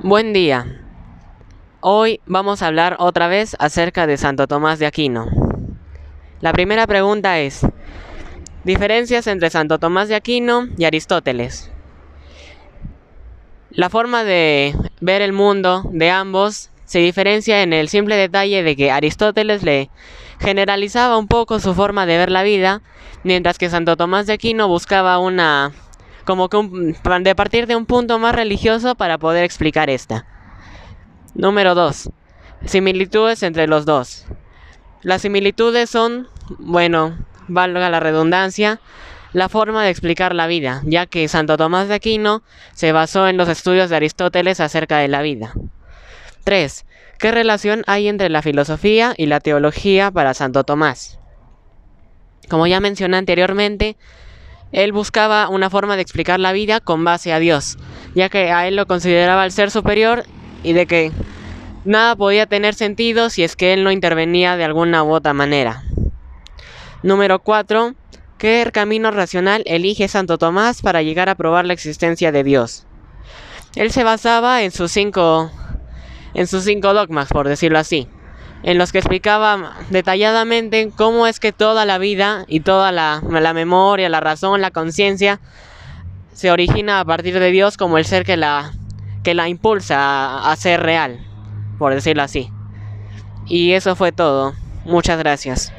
Buen día. Hoy vamos a hablar otra vez acerca de Santo Tomás de Aquino. La primera pregunta es, diferencias entre Santo Tomás de Aquino y Aristóteles. La forma de ver el mundo de ambos se diferencia en el simple detalle de que Aristóteles le generalizaba un poco su forma de ver la vida, mientras que Santo Tomás de Aquino buscaba una como que de partir de un punto más religioso para poder explicar esta. Número 2. Similitudes entre los dos. Las similitudes son, bueno, valga la redundancia, la forma de explicar la vida, ya que Santo Tomás de Aquino se basó en los estudios de Aristóteles acerca de la vida. 3. ¿Qué relación hay entre la filosofía y la teología para Santo Tomás? Como ya mencioné anteriormente, él buscaba una forma de explicar la vida con base a Dios, ya que a él lo consideraba el ser superior y de que nada podía tener sentido si es que él no intervenía de alguna u otra manera. Número 4. ¿Qué camino racional elige Santo Tomás para llegar a probar la existencia de Dios? Él se basaba en sus cinco en sus cinco dogmas, por decirlo así en los que explicaba detalladamente cómo es que toda la vida y toda la, memoria, la razón, la conciencia se origina a partir de Dios como el ser que la, que la impulsa a ser real, por decirlo así. Y eso fue todo. Muchas gracias.